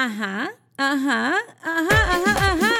Ajá, ajá, ajá, ajá, ajá.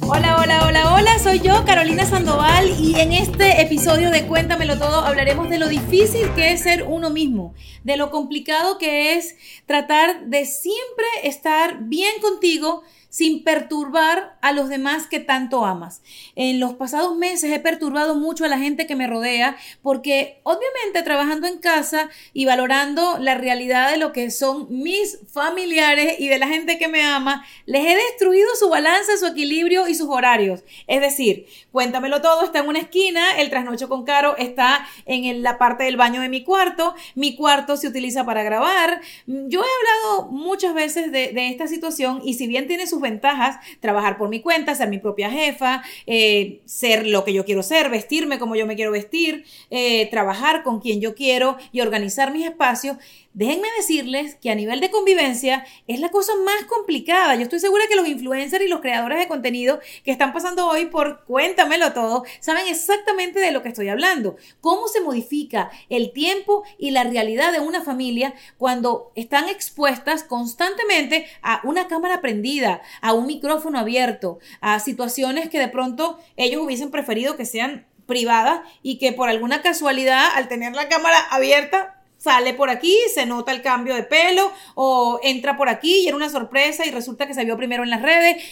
Hola, hola, hola, hola, soy yo, Carolina Sandoval, y en este episodio de Cuéntamelo Todo hablaremos de lo difícil que es ser uno mismo, de lo complicado que es tratar de siempre estar bien contigo sin perturbar a los demás que tanto amas. En los pasados meses he perturbado mucho a la gente que me rodea porque obviamente trabajando en casa y valorando la realidad de lo que son mis familiares y de la gente que me ama, les he destruido su balance, su equilibrio y sus horarios. Es decir, cuéntamelo todo, está en una esquina, el trasnocho con Caro está en la parte del baño de mi cuarto, mi cuarto se utiliza para grabar. Yo he hablado muchas veces de, esta situación y si bien tiene sus ventajas, trabajar por mi cuenta, ser mi propia jefa, eh, ser lo que yo quiero ser, vestirme como yo me quiero vestir, eh, trabajar con quien yo quiero y organizar mis espacios. Déjenme decirles que a nivel de convivencia es la cosa más complicada. Yo estoy segura que los influencers y los creadores de contenido que están pasando hoy por Cuéntamelo todo saben exactamente de lo que estoy hablando. Cómo se modifica el tiempo y la realidad de una familia cuando están expuestas constantemente a una cámara prendida, a un micrófono abierto, a situaciones que de pronto ellos hubiesen preferido que sean privadas y que por alguna casualidad al tener la cámara abierta sale por aquí, se nota el cambio de pelo o entra por aquí y era una sorpresa y resulta que se vio primero en las redes.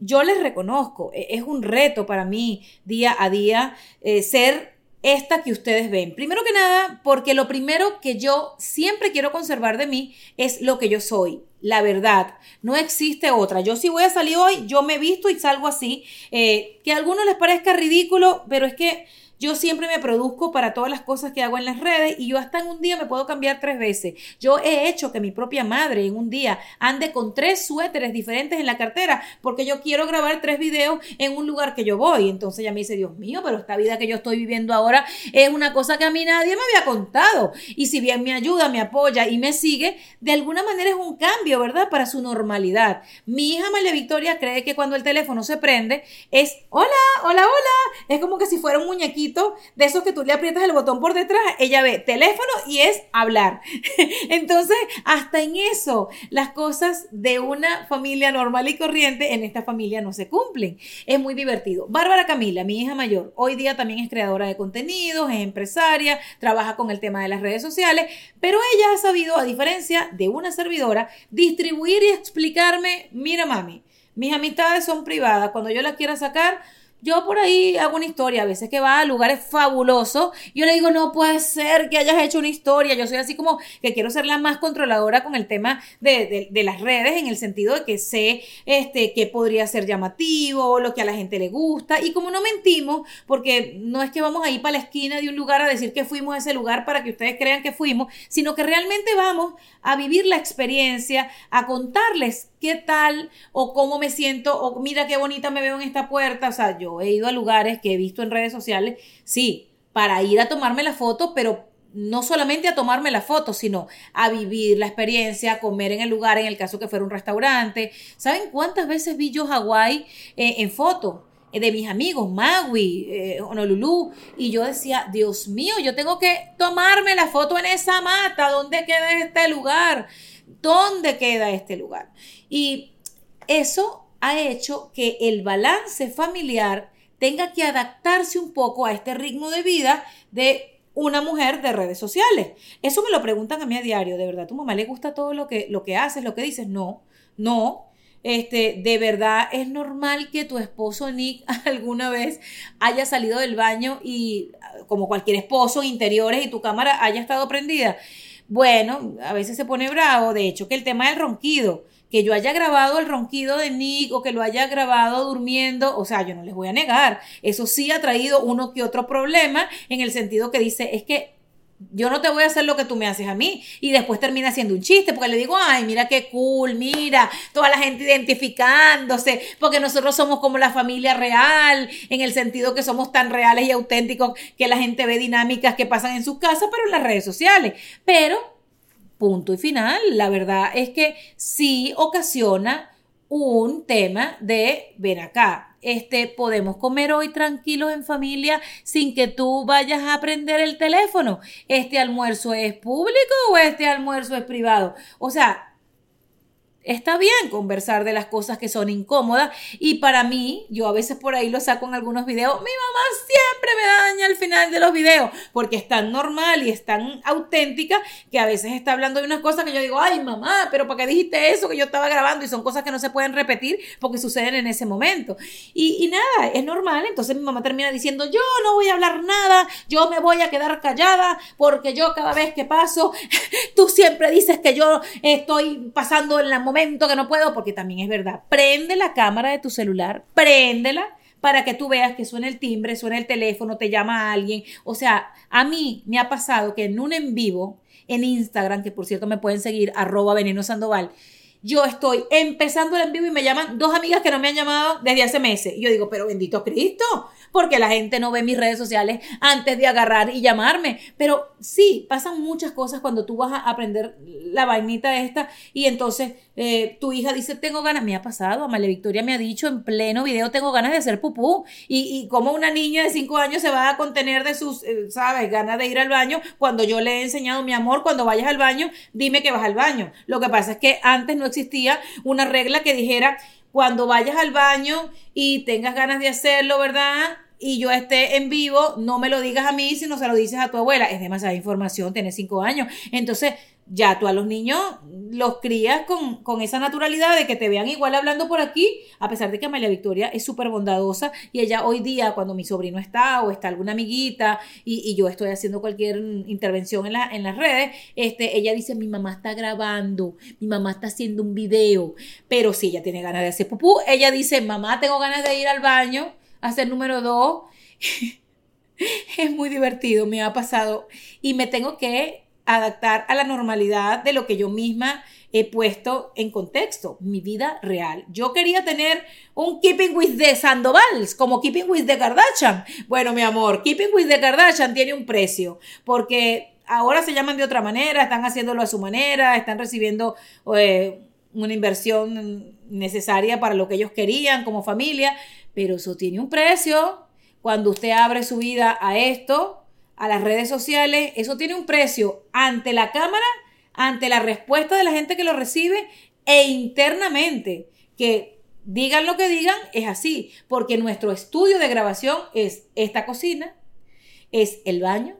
Yo les reconozco, e-, es un reto para mí día a día eh, ser esta que ustedes ven. Primero que nada, porque lo primero que yo siempre quiero conservar de mí es lo que yo soy, la verdad. No existe otra. Yo si voy a salir hoy, yo me visto y salgo así. Eh, que a algunos les parezca ridículo, pero es que yo siempre me produzco para todas las cosas que hago en las redes y yo hasta en un día me puedo cambiar tres veces. Yo he hecho que mi propia madre en un día ande con tres suéteres diferentes en la cartera porque yo quiero grabar tres videos en un lugar que yo voy. Entonces ella me dice, Dios mío, pero esta vida que yo estoy viviendo ahora es una cosa que a mí nadie me había contado. Y si bien me ayuda, me apoya y me sigue, de alguna manera es un cambio, ¿verdad? Para su normalidad. Mi hija María Victoria cree que cuando el teléfono se prende es, hola, hola, hola. Es como que si fuera un muñequito de esos que tú le aprietas el botón por detrás, ella ve teléfono y es hablar. Entonces, hasta en eso, las cosas de una familia normal y corriente en esta familia no se cumplen. Es muy divertido. Bárbara Camila, mi hija mayor, hoy día también es creadora de contenidos, es empresaria, trabaja con el tema de las redes sociales, pero ella ha sabido, a diferencia de una servidora, distribuir y explicarme, mira mami, mis amistades son privadas, cuando yo las quiera sacar, yo por ahí hago una historia, a veces que va a lugares fabulosos, yo le digo, no puede ser que hayas hecho una historia, yo soy así como que quiero ser la más controladora con el tema de, las redes, en el sentido de que sé este, que podría ser llamativo, lo que a la gente le gusta, y como no mentimos, porque no es que vamos a ir para la esquina de un lugar a decir que fuimos a ese lugar para que ustedes crean que fuimos, sino que realmente vamos a vivir la experiencia, a contarles qué tal o cómo me siento o mira qué bonita me veo en esta puerta. O sea, yo he ido a lugares que he visto en redes sociales, sí, para ir a tomarme la foto, pero no solamente a tomarme la foto, sino a vivir la experiencia, a comer en el lugar, en el caso que fuera un restaurante. ¿Saben cuántas veces vi yo Hawái eh, en foto eh, de mis amigos, Maui, eh, Honolulu, y yo decía, Dios mío, yo tengo que tomarme la foto en esa mata, ¿dónde queda este lugar? ¿Dónde queda este lugar? Y eso ha hecho que el balance familiar tenga que adaptarse un poco a este ritmo de vida de una mujer de redes sociales. Eso me lo preguntan a mí a diario, ¿de verdad tu mamá le gusta todo lo que, lo que haces, lo que dices? No, no. Este, de verdad es normal que tu esposo Nick alguna vez haya salido del baño y como cualquier esposo, interiores y tu cámara haya estado prendida. Bueno, a veces se pone bravo, de hecho, que el tema del ronquido, que yo haya grabado el ronquido de Nick o que lo haya grabado durmiendo, o sea, yo no les voy a negar, eso sí ha traído uno que otro problema en el sentido que dice, es que yo no te voy a hacer lo que tú me haces a mí. Y después termina haciendo un chiste, porque le digo, ay, mira qué cool, mira, toda la gente identificándose, porque nosotros somos como la familia real, en el sentido que somos tan reales y auténticos que la gente ve dinámicas que pasan en sus casas, pero en las redes sociales. Pero, punto y final, la verdad es que sí ocasiona un tema de, ven acá, este, podemos comer hoy tranquilos en familia sin que tú vayas a prender el teléfono. ¿Este almuerzo es público o este almuerzo es privado? O sea, Está bien conversar de las cosas que son incómodas y para mí, yo a veces por ahí lo saco en algunos videos, mi mamá siempre me daña al final de los videos porque es tan normal y es tan auténtica que a veces está hablando de unas cosas que yo digo, ay mamá, pero ¿para qué dijiste eso que yo estaba grabando? Y son cosas que no se pueden repetir porque suceden en ese momento. Y, y nada, es normal, entonces mi mamá termina diciendo, yo no voy a hablar nada, yo me voy a quedar callada porque yo cada vez que paso, tú siempre dices que yo estoy pasando en la que no puedo, porque también es verdad. Prende la cámara de tu celular, préndela para que tú veas que suena el timbre, suena el teléfono, te llama alguien. O sea, a mí me ha pasado que en un en vivo, en Instagram, que por cierto me pueden seguir, arroba veneno sandoval, yo estoy empezando el en vivo y me llaman dos amigas que no me han llamado desde hace meses. Y yo digo, pero bendito Cristo, porque la gente no ve mis redes sociales antes de agarrar y llamarme. Pero sí, pasan muchas cosas cuando tú vas a aprender la vainita esta y entonces eh, tu hija dice, tengo ganas, me ha pasado, Amalia Victoria me ha dicho en pleno video, tengo ganas de hacer pupú. Y, y como una niña de cinco años se va a contener de sus, eh, ¿sabes?, ganas de ir al baño cuando yo le he enseñado, mi amor, cuando vayas al baño, dime que vas al baño. Lo que pasa es que antes no existía una regla que dijera, cuando vayas al baño y tengas ganas de hacerlo, ¿verdad? y yo esté en vivo, no me lo digas a mí, sino se lo dices a tu abuela. Es demasiada información, tienes cinco años. Entonces, ya tú a los niños los crías con, con, esa naturalidad de que te vean igual hablando por aquí, a pesar de que Amalia Victoria es súper bondadosa y ella hoy día, cuando mi sobrino está o está alguna amiguita y, y yo estoy haciendo cualquier intervención en, la, en las redes, este, ella dice, mi mamá está grabando, mi mamá está haciendo un video, pero si ella tiene ganas de hacer pupú, ella dice, mamá, tengo ganas de ir al baño, hacer número dos. es muy divertido, me ha pasado y me tengo que adaptar a la normalidad de lo que yo misma he puesto en contexto, mi vida real. Yo quería tener un Keeping with the Sandovals, como Keeping with the Kardashian. Bueno, mi amor, Keeping with the Kardashian tiene un precio, porque ahora se llaman de otra manera, están haciéndolo a su manera, están recibiendo eh, una inversión necesaria para lo que ellos querían como familia, pero eso tiene un precio. Cuando usted abre su vida a esto, a las redes sociales, eso tiene un precio ante la cámara, ante la respuesta de la gente que lo recibe e internamente, que digan lo que digan, es así, porque nuestro estudio de grabación es esta cocina, es el baño,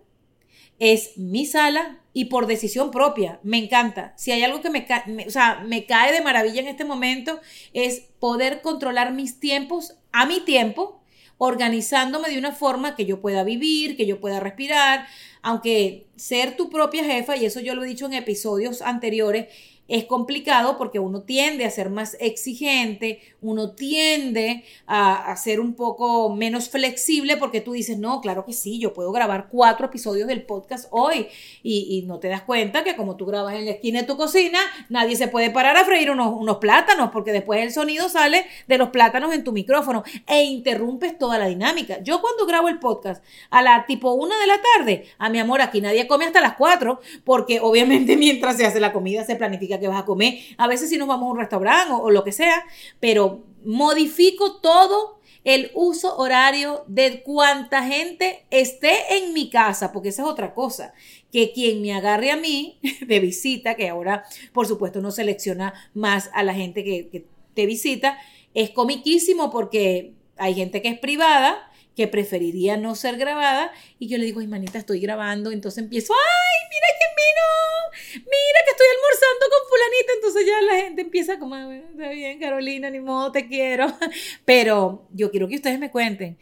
es mi sala y por decisión propia, me encanta. Si hay algo que me, o sea, me cae de maravilla en este momento es poder controlar mis tiempos a mi tiempo organizándome de una forma que yo pueda vivir, que yo pueda respirar, aunque ser tu propia jefa, y eso yo lo he dicho en episodios anteriores, es complicado porque uno tiende a ser más exigente, uno tiende a, ser un poco menos flexible porque tú dices, no, claro que sí, yo puedo grabar cuatro episodios del podcast hoy y, no te das cuenta que como tú grabas en la esquina de tu cocina, nadie se puede parar a freír unos, unos plátanos porque después el sonido sale de los plátanos en tu micrófono e interrumpes toda la dinámica. Yo cuando grabo el podcast a la tipo una de la tarde, a mi amor, aquí nadie come hasta las cuatro porque obviamente mientras se hace la comida se planifica que vas a comer. A veces si nos vamos a un restaurante o, lo que sea, pero modifico todo el uso horario de cuánta gente esté en mi casa, porque esa es otra cosa, que quien me agarre a mí de visita, que ahora por supuesto no selecciona más a la gente que, que te visita, es comiquísimo porque hay gente que es privada que preferiría no ser grabada y yo le digo, ay manita, estoy grabando, entonces empiezo, ay, mira quién vino, mira que estoy almorzando con fulanita, entonces ya la gente empieza como, está bien Carolina, ni modo, te quiero, pero yo quiero que ustedes me cuenten,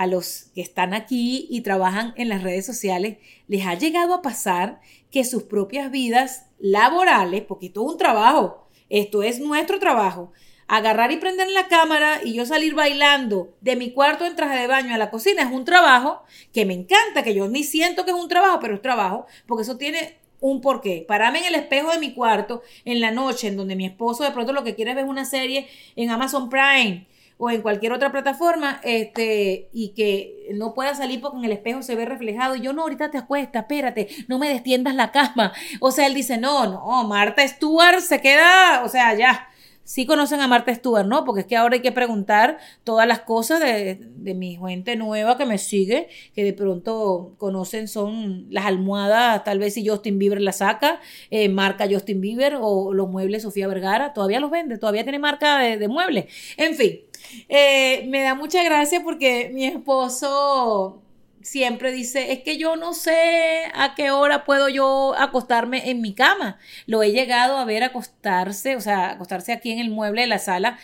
a los que están aquí y trabajan en las redes sociales, les ha llegado a pasar que sus propias vidas laborales, porque esto es un trabajo, esto es nuestro trabajo, agarrar y prender la cámara y yo salir bailando de mi cuarto en traje de baño a la cocina es un trabajo que me encanta, que yo ni siento que es un trabajo, pero es trabajo, porque eso tiene un porqué. Pararme en el espejo de mi cuarto en la noche, en donde mi esposo de pronto lo que quiere es ver una serie en Amazon Prime o en cualquier otra plataforma, este, y que no pueda salir porque en el espejo se ve reflejado. Y yo, no, ahorita te acuestas, espérate, no me destiendas la cama. O sea, él dice, no, no, Marta Stewart se queda, o sea, ya sí conocen a Marta Stewart, ¿no? Porque es que ahora hay que preguntar todas las cosas de, de, mi gente nueva que me sigue, que de pronto conocen, son las almohadas, tal vez si Justin Bieber la saca, eh, marca Justin Bieber o los muebles Sofía Vergara, todavía los vende, todavía tiene marca de, muebles. En fin, eh, me da mucha gracia porque mi esposo siempre dice, es que yo no sé a qué hora puedo yo acostarme en mi cama. Lo he llegado a ver acostarse, o sea, acostarse aquí en el mueble de la sala.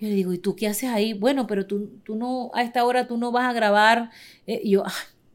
Yo le digo, ¿y tú qué haces ahí? Bueno, pero tú, tú no, a esta hora tú no vas a grabar. Eh, y yo,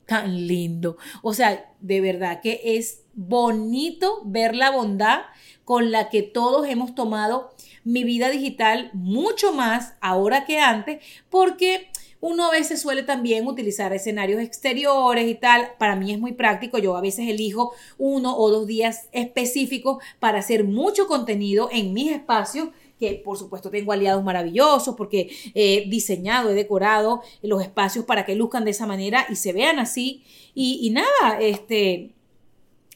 tan lindo. O sea, de verdad que es bonito ver la bondad con la que todos hemos tomado mi vida digital mucho más ahora que antes, porque uno a veces suele también utilizar escenarios exteriores y tal. Para mí es muy práctico. Yo a veces elijo uno o dos días específicos para hacer mucho contenido en mis espacios que por supuesto tengo aliados maravillosos porque he diseñado, he decorado los espacios para que luzcan de esa manera y se vean así. Y, nada, este,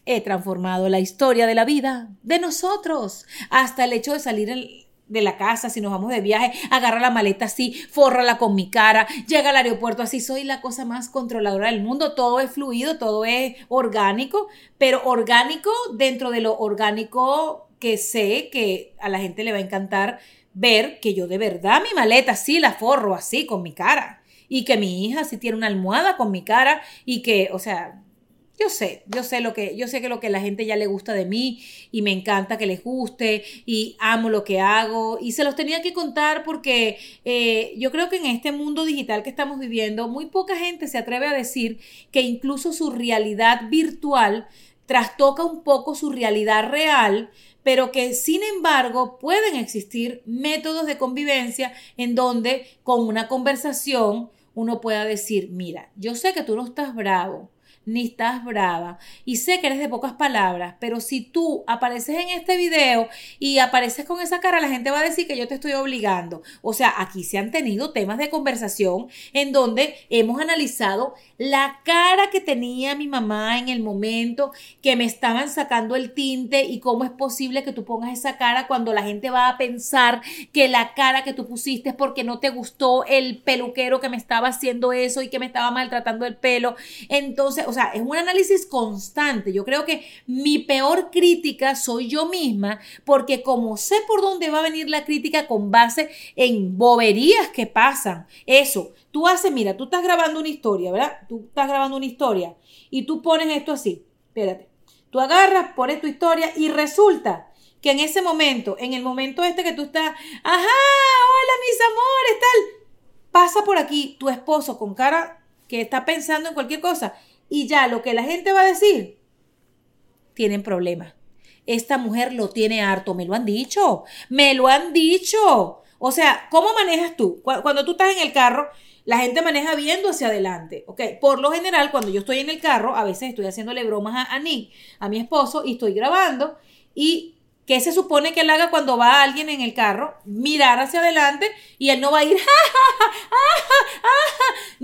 he transformado la historia de la vida de nosotros hasta el hecho de salir en de la casa, si nos vamos de viaje, agarra la maleta así, fórrala con mi cara, llega al aeropuerto así, soy la cosa más controladora del mundo, todo es fluido, todo es orgánico, pero orgánico dentro de lo orgánico que sé que a la gente le va a encantar ver que yo de verdad mi maleta sí la forro así con mi cara y que mi hija sí tiene una almohada con mi cara y que, o sea, yo sé, yo sé lo que, yo sé que lo que la gente ya le gusta de mí y me encanta que les guste y amo lo que hago y se los tenía que contar porque eh, yo creo que en este mundo digital que estamos viviendo muy poca gente se atreve a decir que incluso su realidad virtual trastoca un poco su realidad real, pero que sin embargo pueden existir métodos de convivencia en donde con una conversación uno pueda decir, mira, yo sé que tú no estás bravo, ni estás brava. Y sé que eres de pocas palabras, pero si tú apareces en este video y apareces con esa cara, la gente va a decir que yo te estoy obligando. O sea, aquí se han tenido temas de conversación en donde hemos analizado la cara que tenía mi mamá en el momento que me estaban sacando el tinte y cómo es posible que tú pongas esa cara cuando la gente va a pensar que la cara que tú pusiste es porque no te gustó el peluquero que me estaba haciendo eso y que me estaba maltratando el pelo. Entonces, o sea, es un análisis constante. Yo creo que mi peor crítica soy yo misma, porque como sé por dónde va a venir la crítica con base en boberías que pasan, eso, tú haces, mira, tú estás grabando una historia, ¿verdad? Tú estás grabando una historia y tú pones esto así, espérate, tú agarras, pones tu historia y resulta que en ese momento, en el momento este que tú estás, ajá, hola mis amores, tal, pasa por aquí tu esposo con cara que está pensando en cualquier cosa y ya lo que la gente va a decir, tienen problemas. Esta mujer lo tiene harto, me lo han dicho, me lo han dicho. O sea, ¿cómo manejas tú? Cuando tú estás en el carro, la gente maneja viendo hacia adelante, ¿ok? Por lo general, cuando yo estoy en el carro, a veces estoy haciéndole bromas a, Nick, a mi esposo, y estoy grabando, y ¿Qué se supone que él haga cuando va alguien en el carro? Mirar hacia adelante y él no va a ir,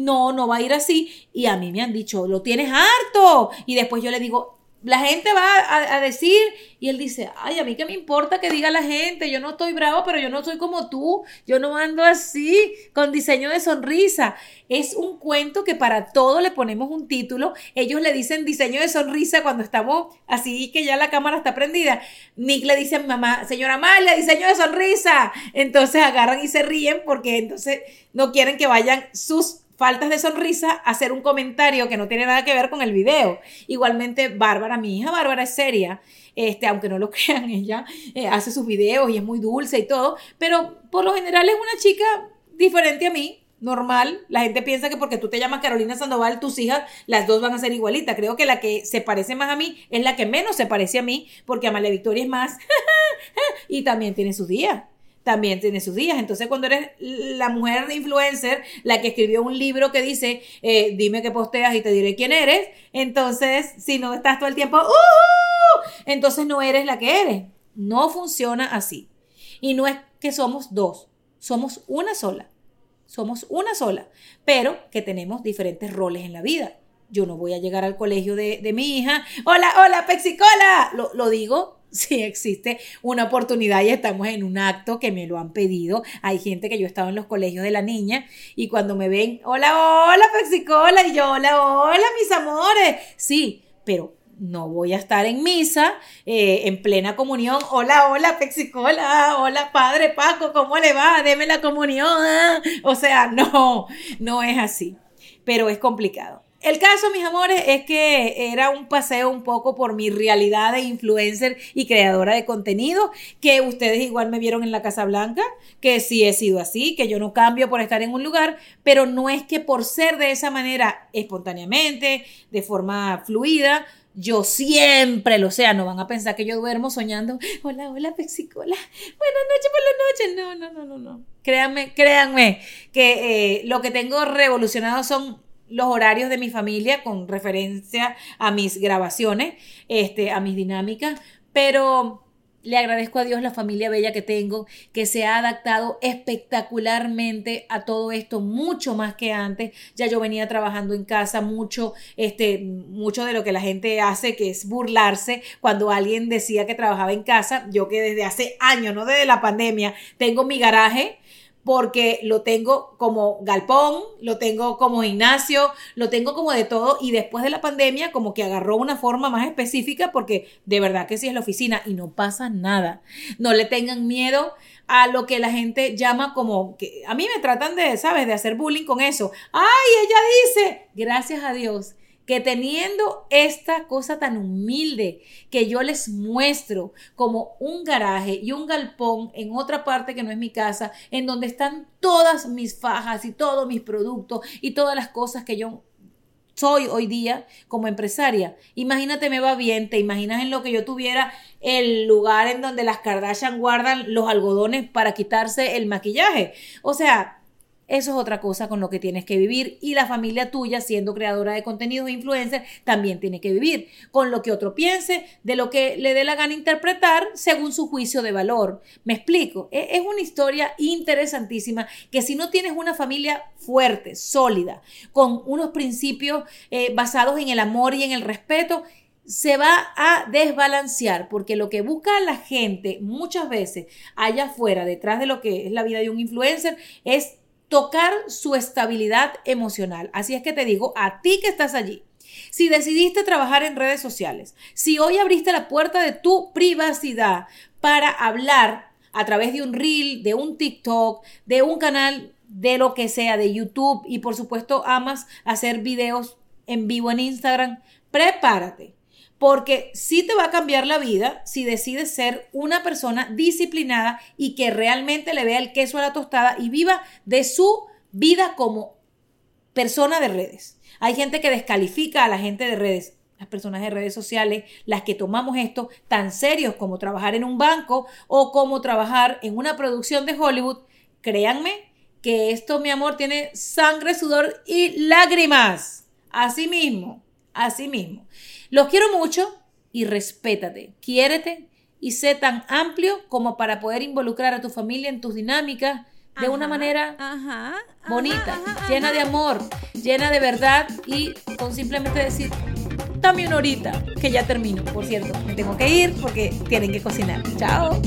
no, no va a ir así. Y a mí me han dicho, lo tienes harto. Y después yo le digo, la gente va a, decir y él dice, ay, a mí qué me importa que diga la gente, yo no estoy bravo, pero yo no soy como tú, yo no ando así, con diseño de sonrisa. Es un cuento que para todo le ponemos un título, ellos le dicen diseño de sonrisa cuando estamos así que ya la cámara está prendida. Nick le dice a mi mamá, señora Amalia, diseño de sonrisa. Entonces agarran y se ríen porque entonces no quieren que vayan sus faltas de sonrisa hacer un comentario que no tiene nada que ver con el video. Igualmente, Bárbara, mi hija Bárbara es seria, este, aunque no lo crean, ella eh, hace sus videos y es muy dulce y todo, pero por lo general es una chica diferente a mí, normal. La gente piensa que porque tú te llamas Carolina Sandoval, tus hijas, las dos van a ser igualitas. Creo que la que se parece más a mí es la que menos se parece a mí, porque Amalia Victoria es más y también tiene sus días también tiene sus días. Entonces, cuando eres la mujer de influencer, la que escribió un libro que dice, eh, dime qué posteas y te diré quién eres, entonces, si no estás todo el tiempo, entonces no eres la que eres. No funciona así. Y no es que somos dos, somos una sola. Somos una sola, pero que tenemos diferentes roles en la vida. yo no voy a llegar al colegio de, mi hija. Hola, hola, Pexicola. Lo, lo digo si existe una oportunidad y estamos en un acto que me lo han pedido. Hay gente que yo he en los colegios de la niña y cuando me ven, hola, hola, Pexicola, y yo, hola, hola, mis amores. Sí, pero no voy a estar en misa, eh, en plena comunión. Hola, hola, Pexicola, hola, Padre Paco, ¿cómo le va? Deme la comunión. O sea, no, no es así, pero es complicado. El caso, mis amores, es que era un paseo un poco por mi realidad de influencer y creadora de contenido, que ustedes igual me vieron en la Casa Blanca, que sí he sido así, que yo no cambio por estar en un lugar, pero no es que por ser de esa manera espontáneamente, de forma fluida, yo siempre lo sea, no van a pensar que yo duermo soñando, hola, hola, Pexicola, buenas noches por la noche. No, no, no, no, no. Créanme, créanme que eh, lo que tengo revolucionado son los horarios de mi familia con referencia a mis grabaciones, este, a mis dinámicas, pero le agradezco a Dios la familia bella que tengo, que se ha adaptado espectacularmente a todo esto, mucho más que antes. Ya yo venía trabajando en casa, mucho, este, mucho de lo que la gente hace, que es burlarse cuando alguien decía que trabajaba en casa. Yo que desde hace años, no desde la pandemia, tengo mi garaje porque lo tengo como galpón, lo tengo como gimnasio, lo tengo como de todo y después de la pandemia como que agarró una forma más específica porque de verdad que sí es la oficina y no pasa nada. No le tengan miedo a lo que la gente llama como que a mí me tratan de, ¿sabes?, de hacer bullying con eso. Ay, ella dice, gracias a Dios que teniendo esta cosa tan humilde que yo les muestro como un garaje y un galpón en otra parte que no es mi casa, en donde están todas mis fajas y todos mis productos y todas las cosas que yo soy hoy día como empresaria. Imagínate, me va bien, te imaginas en lo que yo tuviera el lugar en donde las Kardashian guardan los algodones para quitarse el maquillaje. O sea, eso es otra cosa con lo que tienes que vivir y la familia tuya, siendo creadora de contenidos e influencer, también tiene que vivir con lo que otro piense, de lo que le dé la gana interpretar según su juicio de valor. Me explico, e, es una historia interesantísima que si no tienes una familia fuerte, sólida, con unos principios eh, basados en el amor y en el respeto, se va a desbalancear porque lo que busca la gente muchas veces allá afuera, detrás de lo que es la vida de un influencer, es tocar su estabilidad emocional. Así es que te digo, a ti que estás allí, si decidiste trabajar en redes sociales, si hoy abriste la puerta de tu privacidad para hablar a través de un reel, de un TikTok, de un canal, de lo que sea, de YouTube y por supuesto amas hacer videos en vivo en Instagram, prepárate porque sí te va a cambiar la vida si decides ser una persona disciplinada y que realmente le vea el queso a la tostada y viva de su vida como persona de redes. Hay gente que descalifica a la gente de redes las personas de redes sociales, las que tomamos esto tan serios como trabajar en un banco o como trabajar en una producción de Hollywood, créanme que esto, mi amor, tiene sangre, sudor y lágrimas. Así mismo, así mismo. Los quiero mucho y respétate, quiérete y sé tan amplio como para poder involucrar a tu familia en tus dinámicas de una manera bonita, llena de amor, llena de verdad y con simplemente decir, dame una horita, que ya termino. Por cierto, me tengo que ir porque tienen que cocinar. Chao.